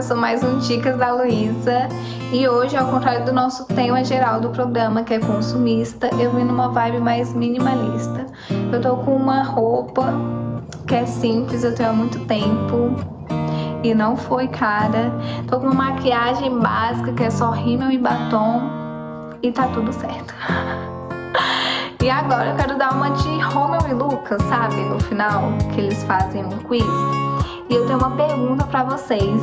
começou mais um Dicas da Luísa e hoje, ao contrário do nosso tema geral do programa, que é consumista, eu vim numa vibe mais minimalista. Eu tô com uma roupa que é simples, eu tenho há muito tempo e não foi cara. Tô com uma maquiagem básica que é só rímel e batom e tá tudo certo. E agora eu quero dar uma de Romeo e Lucas, sabe? No final, que eles fazem um quiz. E eu tenho uma pergunta para vocês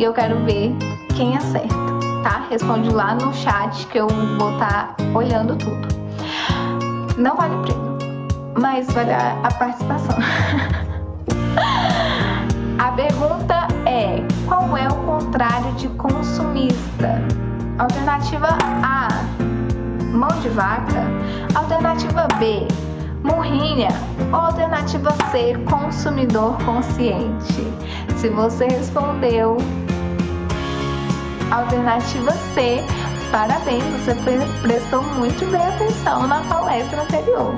e eu quero ver quem acerta, tá? Responde lá no chat que eu vou estar tá olhando tudo. Não vale o prêmio, mas vale a, a participação. a pergunta é: qual é o contrário de consumista? Alternativa A: mão de vaca. Alternativa B: Murrinha alternativa C, consumidor consciente? Se você respondeu alternativa C, parabéns, você prestou muito bem atenção na palestra anterior.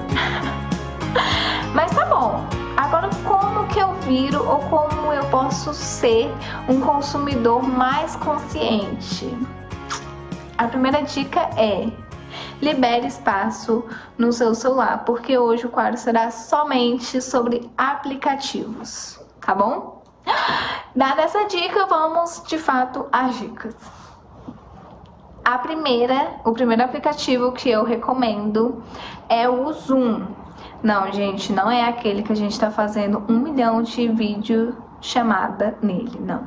Mas tá bom. Agora como que eu viro ou como eu posso ser um consumidor mais consciente? A primeira dica é libere espaço no seu celular, porque hoje o quadro será somente sobre aplicativos, tá bom? Dada essa dica, vamos de fato às dicas. A primeira, o primeiro aplicativo que eu recomendo é o Zoom. Não, gente, não é aquele que a gente está fazendo um milhão de vídeo chamada nele, não.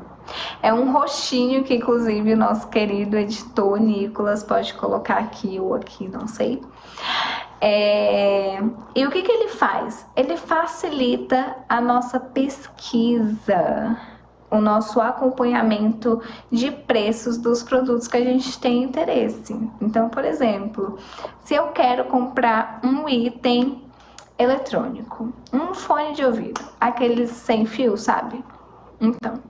É um roxinho que, inclusive, o nosso querido editor Nicolas pode colocar aqui ou aqui, não sei. É... E o que, que ele faz? Ele facilita a nossa pesquisa, o nosso acompanhamento de preços dos produtos que a gente tem interesse. Então, por exemplo, se eu quero comprar um item eletrônico, um fone de ouvido, aqueles sem fio, sabe? Então,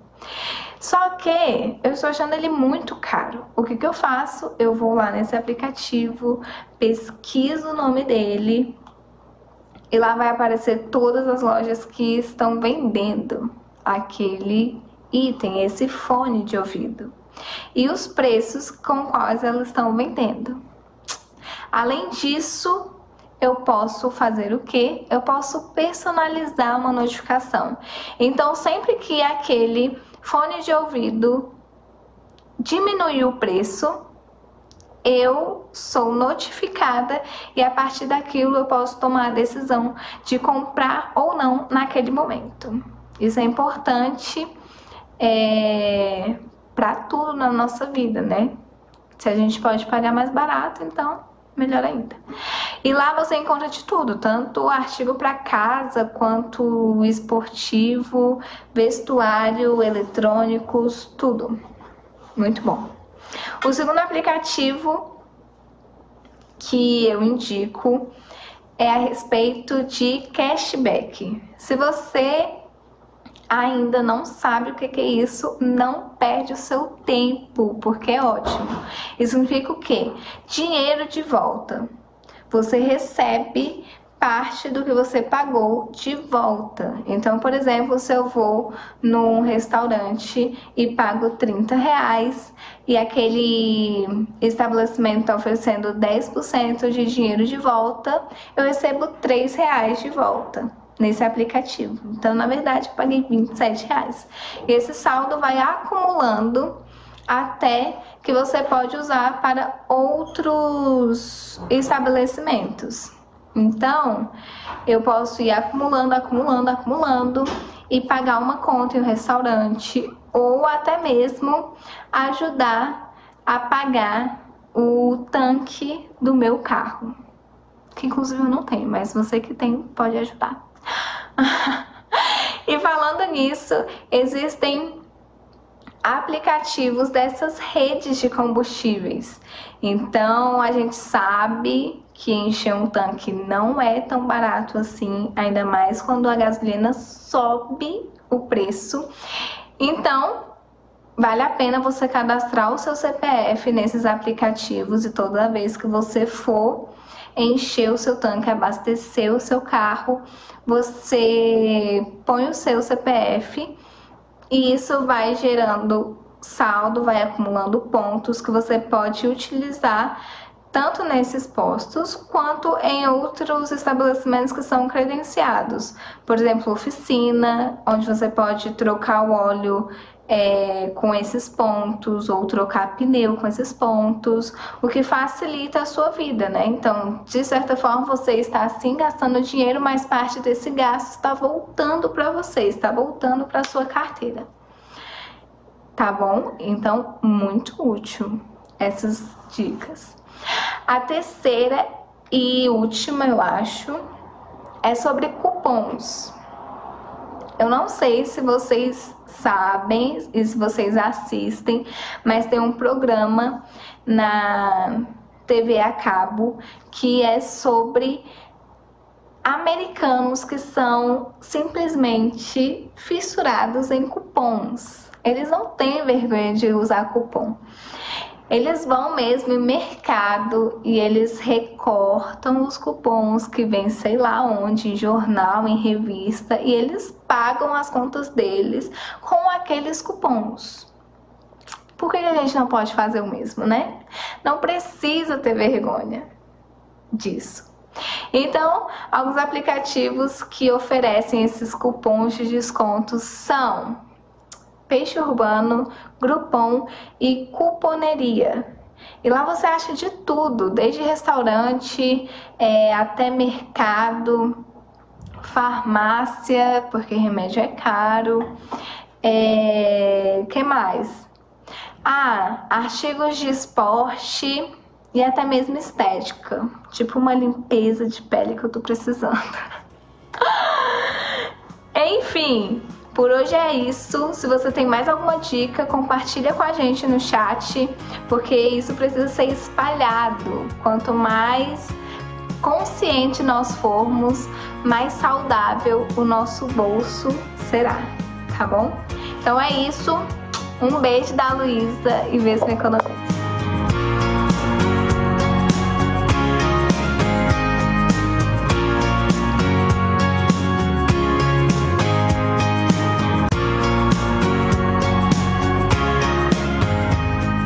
só que eu estou achando ele muito caro. O que, que eu faço? Eu vou lá nesse aplicativo, pesquiso o nome dele e lá vai aparecer todas as lojas que estão vendendo aquele item, esse fone de ouvido. E os preços com quais elas estão vendendo. Além disso, eu posso fazer o que? Eu posso personalizar uma notificação. Então, sempre que aquele fone de ouvido diminuiu o preço, eu sou notificada e a partir daquilo eu posso tomar a decisão de comprar ou não naquele momento. Isso é importante é, para tudo na nossa vida, né? Se a gente pode pagar mais barato, então melhor ainda. E lá você encontra de tudo, tanto artigo para casa quanto esportivo, vestuário, eletrônicos, tudo. Muito bom. O segundo aplicativo que eu indico é a respeito de cashback. Se você ainda não sabe o que é isso, não perde o seu tempo, porque é ótimo. Isso significa o quê? Dinheiro de volta. Você recebe parte do que você pagou de volta. Então, por exemplo, se eu vou num restaurante e pago 30 reais e aquele estabelecimento está oferecendo 10% de dinheiro de volta, eu recebo 3 reais de volta nesse aplicativo. Então, na verdade, eu paguei 27 reais. E esse saldo vai acumulando até que você pode usar para outros estabelecimentos. Então, eu posso ir acumulando, acumulando, acumulando e pagar uma conta em um restaurante ou até mesmo ajudar a pagar o tanque do meu carro. Que inclusive eu não tenho, mas você que tem pode ajudar. e falando nisso, existem aplicativos dessas redes de combustíveis. Então a gente sabe que encher um tanque não é tão barato assim, ainda mais quando a gasolina sobe o preço. Então, vale a pena você cadastrar o seu CPF nesses aplicativos e toda vez que você for encher o seu tanque, abastecer o seu carro, você põe o seu CPF e isso vai gerando saldo, vai acumulando pontos que você pode utilizar tanto nesses postos quanto em outros estabelecimentos que são credenciados. Por exemplo, oficina, onde você pode trocar o óleo é, com esses pontos ou trocar pneu com esses pontos, o que facilita a sua vida, né? Então, de certa forma, você está assim gastando dinheiro, mas parte desse gasto está voltando para você, está voltando para sua carteira. Tá bom? Então, muito útil essas dicas. A terceira e última, eu acho, é sobre cupons. Eu não sei se vocês sabem e se vocês assistem, mas tem um programa na TV a cabo que é sobre americanos que são simplesmente fissurados em cupons. Eles não têm vergonha de usar cupom. Eles vão mesmo em mercado e eles recortam os cupons que vem sei lá onde, em jornal, em revista, e eles pagam as contas deles com aqueles cupons. Por que a gente não pode fazer o mesmo, né? Não precisa ter vergonha disso. Então, alguns aplicativos que oferecem esses cupons de descontos são Peixe Urbano, Groupon e Cuponeria. E lá você acha de tudo, desde restaurante é, até mercado, farmácia, porque remédio é caro. É, que mais? Ah, artigos de esporte e até mesmo estética, tipo uma limpeza de pele que eu tô precisando. Enfim, por hoje é isso. Se você tem mais alguma dica, compartilha com a gente no chat, porque isso precisa ser espalhado. Quanto mais consciente nós formos, mais saudável o nosso bolso será, tá bom? Então é isso. Um beijo da Luísa e mesmo economista.